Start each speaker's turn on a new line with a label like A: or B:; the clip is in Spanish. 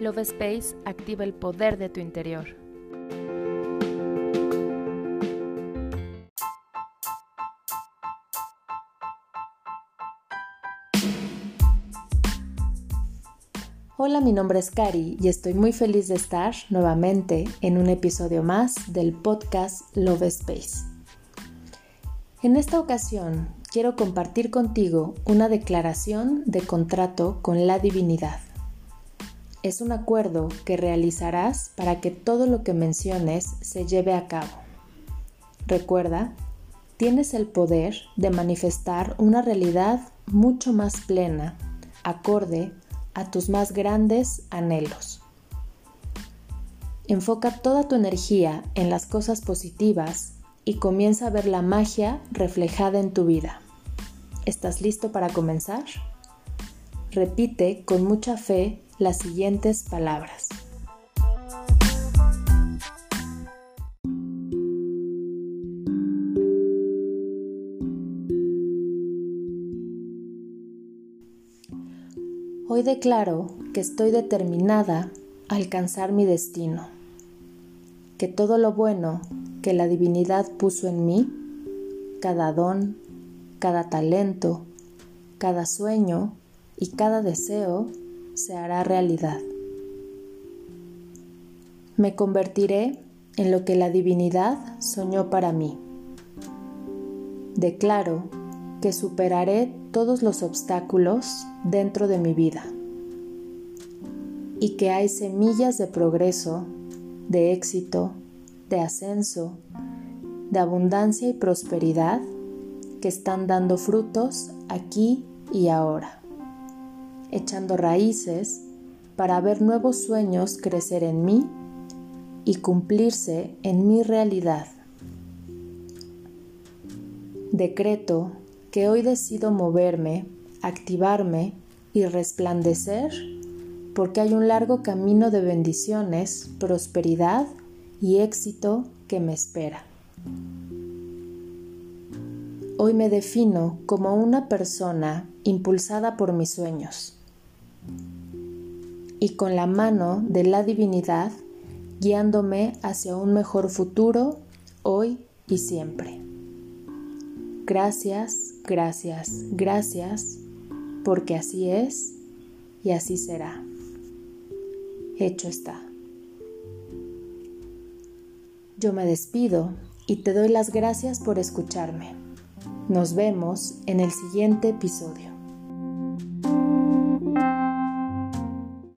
A: Love Space activa el poder de tu interior. Hola, mi nombre es Cari y estoy muy feliz de estar nuevamente en un episodio más del podcast Love Space. En esta ocasión quiero compartir contigo una declaración de contrato con la divinidad. Es un acuerdo que realizarás para que todo lo que menciones se lleve a cabo. Recuerda, tienes el poder de manifestar una realidad mucho más plena, acorde a tus más grandes anhelos. Enfoca toda tu energía en las cosas positivas y comienza a ver la magia reflejada en tu vida. ¿Estás listo para comenzar? Repite con mucha fe las siguientes palabras. Hoy declaro que estoy determinada a alcanzar mi destino, que todo lo bueno que la divinidad puso en mí, cada don, cada talento, cada sueño y cada deseo se hará realidad. Me convertiré en lo que la divinidad soñó para mí. Declaro que superaré todos los obstáculos dentro de mi vida y que hay semillas de progreso, de éxito, de ascenso, de abundancia y prosperidad que están dando frutos aquí y ahora echando raíces para ver nuevos sueños crecer en mí y cumplirse en mi realidad. Decreto que hoy decido moverme, activarme y resplandecer porque hay un largo camino de bendiciones, prosperidad y éxito que me espera. Hoy me defino como una persona impulsada por mis sueños y con la mano de la divinidad guiándome hacia un mejor futuro hoy y siempre. Gracias, gracias, gracias, porque así es y así será. Hecho está. Yo me despido y te doy las gracias por escucharme. Nos vemos en el siguiente episodio.